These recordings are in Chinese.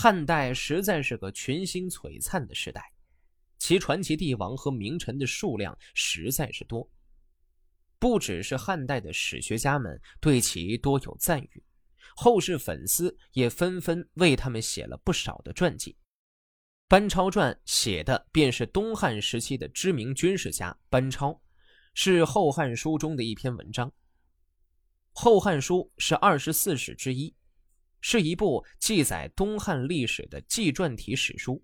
汉代实在是个群星璀璨的时代，其传奇帝王和名臣的数量实在是多。不只是汉代的史学家们对其多有赞誉，后世粉丝也纷纷为他们写了不少的传记。班超传写的便是东汉时期的知名军事家班超，是《后汉书》中的一篇文章。《后汉书》是二十四史之一。是一部记载东汉历史的纪传体史书，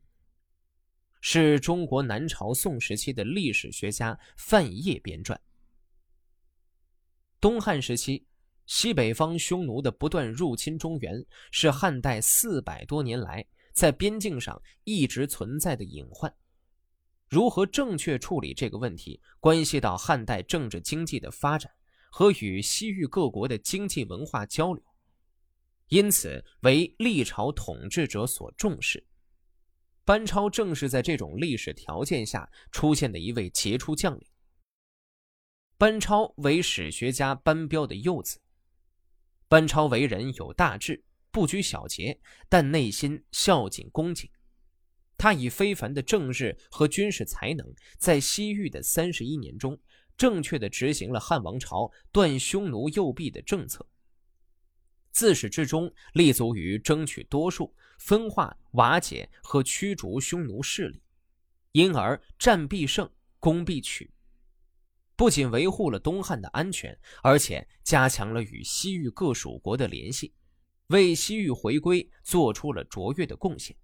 是中国南朝宋时期的历史学家范晔编撰。东汉时期，西北方匈奴的不断入侵中原，是汉代四百多年来在边境上一直存在的隐患。如何正确处理这个问题，关系到汉代政治经济的发展和与西域各国的经济文化交流。因此，为历朝统治者所重视。班超正是在这种历史条件下出现的一位杰出将领。班超为史学家班彪的幼子。班超为人有大志，不拘小节，但内心孝谨恭谨。他以非凡的政治和军事才能，在西域的三十一年中，正确的执行了汉王朝断匈奴右臂的政策。自始至终立足于争取多数、分化、瓦解和驱逐匈奴势力，因而战必胜，攻必取。不仅维护了东汉的安全，而且加强了与西域各属国的联系，为西域回归做出了卓越的贡献。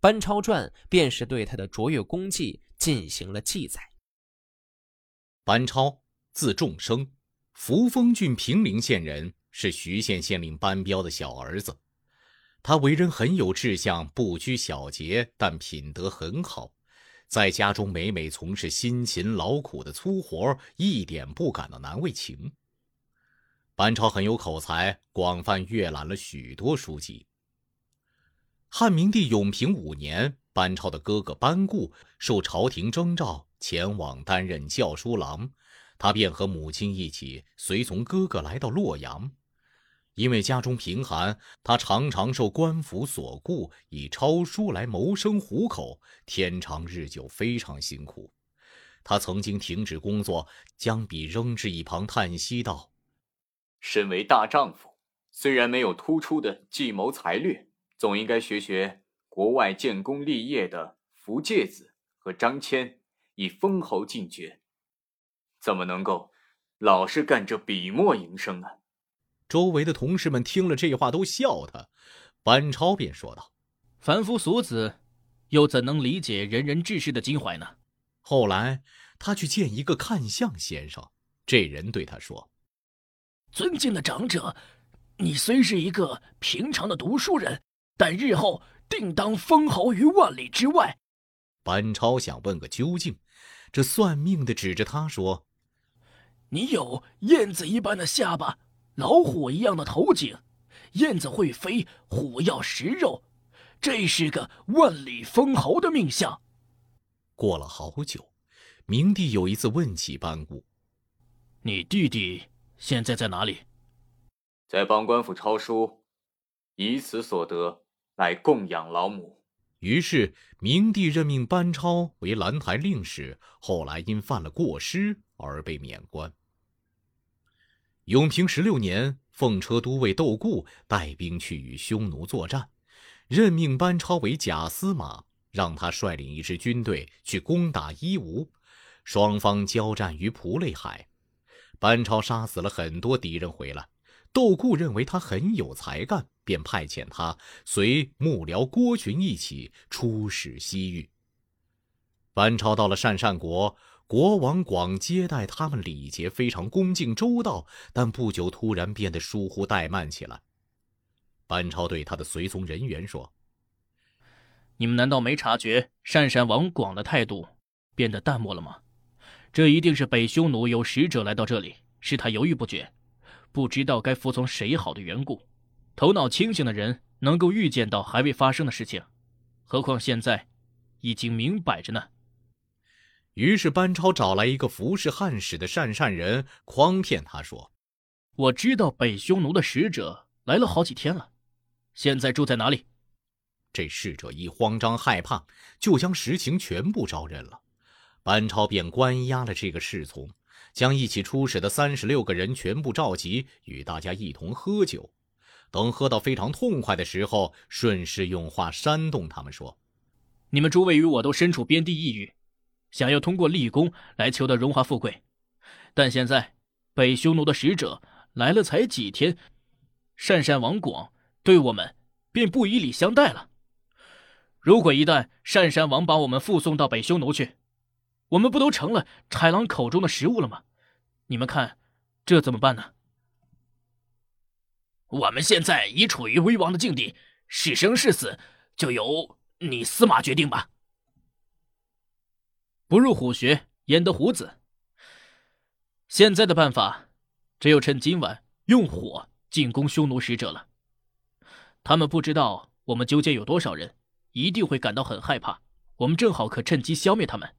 班超传便是对他的卓越功绩进行了记载。班超，字仲升，扶风郡平陵县人。是徐县县令班彪的小儿子，他为人很有志向，不拘小节，但品德很好，在家中每每从事辛勤劳苦的粗活，一点不感到难为情。班超很有口才，广泛阅览了许多书籍。汉明帝永平五年，班超的哥哥班固受朝廷征召，前往担任校书郎，他便和母亲一起随从哥哥来到洛阳。因为家中贫寒，他常常受官府所雇，以抄书来谋生糊口，天长日久，非常辛苦。他曾经停止工作，将笔扔至一旁，叹息道：“身为大丈夫，虽然没有突出的计谋才略，总应该学学国外建功立业的福介子和张骞，以封侯进爵。怎么能够老是干这笔墨营生呢？”周围的同事们听了这话，都笑他。班超便说道：“凡夫俗子，又怎能理解仁人志士的襟怀呢？”后来，他去见一个看相先生，这人对他说：“尊敬的长者，你虽是一个平常的读书人，但日后定当封侯于万里之外。”班超想问个究竟，这算命的指着他说：“你有燕子一般的下巴。”老虎一样的头颈，燕子会飞，虎要食肉，这是个万里封侯的命相。过了好久，明帝有一次问起班固：“你弟弟现在在哪里？”在帮官府抄书，以此所得来供养老母。于是明帝任命班超为兰台令史，后来因犯了过失而被免官。永平十六年，奉车都尉窦固带兵去与匈奴作战，任命班超为假司马，让他率领一支军队去攻打伊吾。双方交战于蒲类海，班超杀死了很多敌人回来。窦固认为他很有才干，便派遣他随幕僚郭群一起出使西域。班超到了鄯善国。国王广接待他们，礼节非常恭敬周到。但不久，突然变得疏忽怠慢起来。班超对他的随从人员说：“你们难道没察觉善善王广的态度变得淡漠了吗？这一定是北匈奴有使者来到这里，使他犹豫不决，不知道该服从谁好的缘故。头脑清醒的人能够预见到还未发生的事情，何况现在已经明摆着呢。”于是班超找来一个服侍汉使的善善人，诓骗他说：“我知道北匈奴的使者来了好几天了，现在住在哪里？”这侍者一慌张害怕，就将实情全部招认了。班超便关押了这个侍从，将一起出使的三十六个人全部召集，与大家一同喝酒。等喝到非常痛快的时候，顺势用话煽动他们说：“你们诸位与我都身处边地异域，想要通过立功来求得荣华富贵，但现在北匈奴的使者来了才几天，鄯善王广对我们便不以礼相待了。如果一旦鄯善王把我们附送到北匈奴去，我们不都成了豺狼口中的食物了吗？你们看，这怎么办呢？”我们现在已处于危亡的境地，是生是死，就由你司马决定吧。不入虎穴，焉得虎子？现在的办法，只有趁今晚用火进攻匈奴使者了。他们不知道我们究竟有多少人，一定会感到很害怕。我们正好可趁机消灭他们。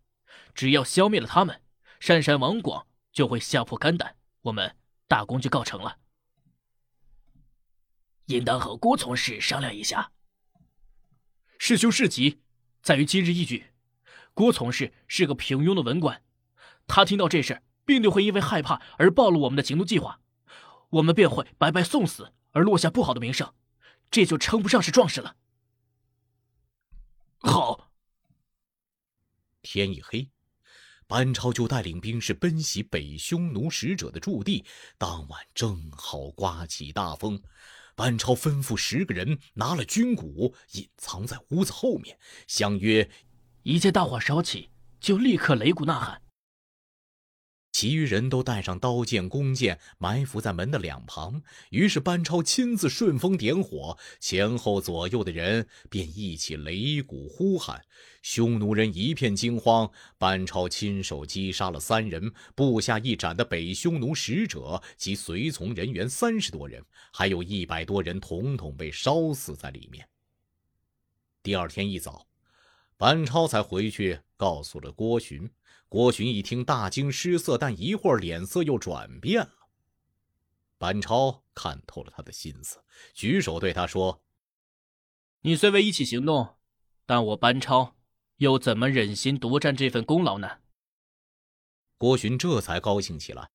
只要消灭了他们，鄯善王广就会吓破肝胆，我们大功就告成了。应当和郭从事商量一下。师兄事急，在于今日一举。郭从事是个平庸的文官，他听到这事，必定会因为害怕而暴露我们的行动计划，我们便会白白送死，而落下不好的名声，这就称不上是壮士了。好。天一黑，班超就带领兵士奔袭北匈奴使者的驻地。当晚正好刮起大风。班超吩咐十个人拿了军鼓，隐藏在屋子后面，相约：一见大火烧起，就立刻擂鼓呐喊。其余人都带上刀剑、弓箭，埋伏在门的两旁。于是班超亲自顺风点火，前后左右的人便一起擂鼓呼喊。匈奴人一片惊慌。班超亲手击杀了三人，部下一斩的北匈奴使者及随从人员三十多人，还有一百多人统统被烧死在里面。第二天一早，班超才回去告诉了郭寻。郭寻一听，大惊失色，但一会儿脸色又转变了。班超看透了他的心思，举手对他说：“你虽未一起行动，但我班超又怎么忍心独占这份功劳呢？”郭寻这才高兴起来，